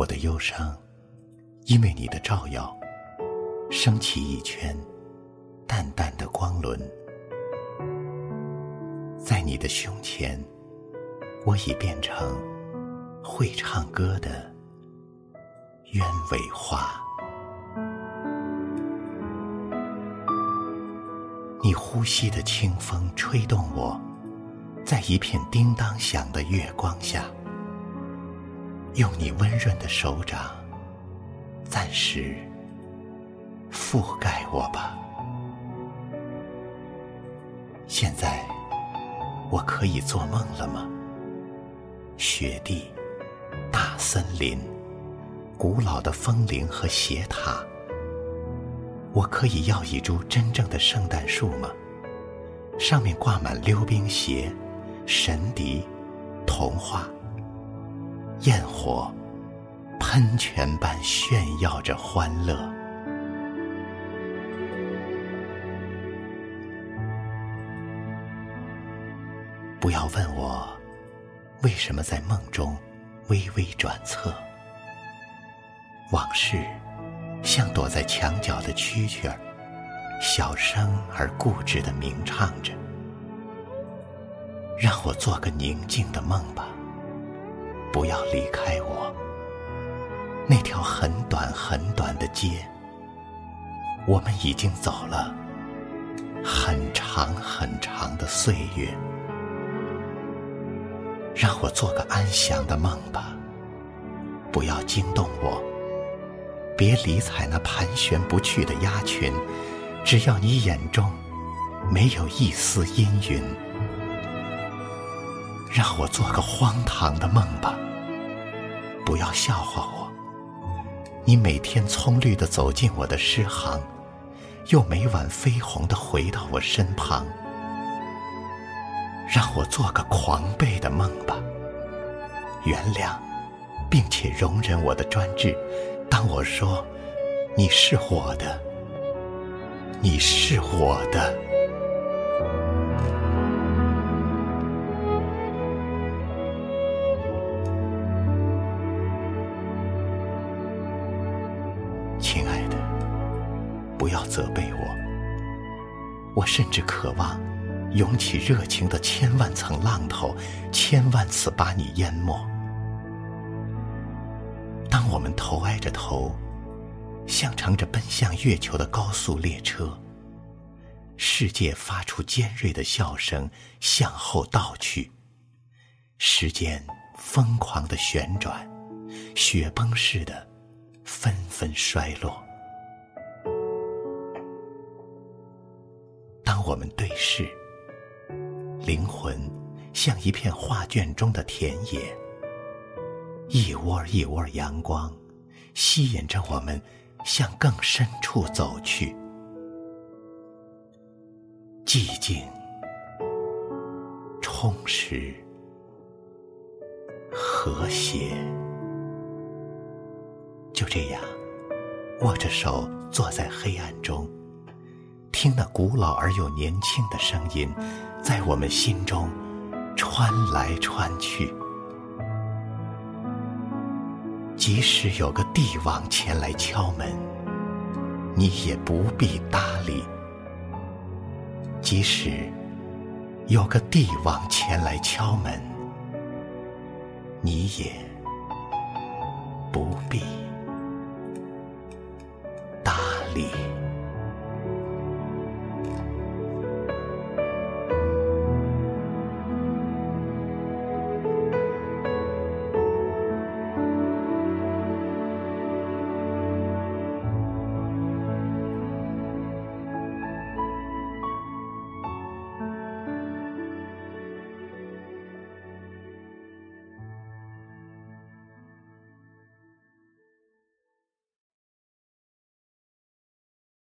我的忧伤，因为你的照耀，升起一圈淡淡的光轮。在你的胸前，我已变成会唱歌的鸢尾花。你呼吸的清风吹动我，在一片叮当响的月光下。用你温润的手掌，暂时覆盖我吧。现在我可以做梦了吗？雪地、大森林、古老的风铃和斜塔，我可以要一株真正的圣诞树吗？上面挂满溜冰鞋、神笛、童话。焰火喷泉般炫耀着欢乐。不要问我为什么在梦中微微转侧，往事像躲在墙角的蛐蛐儿，小声而固执的鸣唱着。让我做个宁静的梦吧。不要离开我，那条很短很短的街，我们已经走了很长很长的岁月。让我做个安详的梦吧，不要惊动我，别理睬那盘旋不去的鸭群，只要你眼中没有一丝阴云。让我做个荒唐的梦吧，不要笑话我。你每天葱绿的走进我的诗行，又每晚绯红的回到我身旁。让我做个狂悖的梦吧，原谅，并且容忍我的专制。当我说你是我的，你是我的。不要责备我。我甚至渴望涌起热情的千万层浪头，千万次把你淹没。当我们头挨着头，像乘着奔向月球的高速列车，世界发出尖锐的笑声，向后倒去，时间疯狂的旋转，雪崩似的。纷纷衰落。我们对视，灵魂像一片画卷中的田野，一窝一窝阳光吸引着我们向更深处走去。寂静、充实、和谐。就这样，握着手坐在黑暗中，听那古老而又年轻的声音，在我们心中穿来穿去。即使有个帝王前来敲门，你也不必搭理；即使有个帝王前来敲门，你也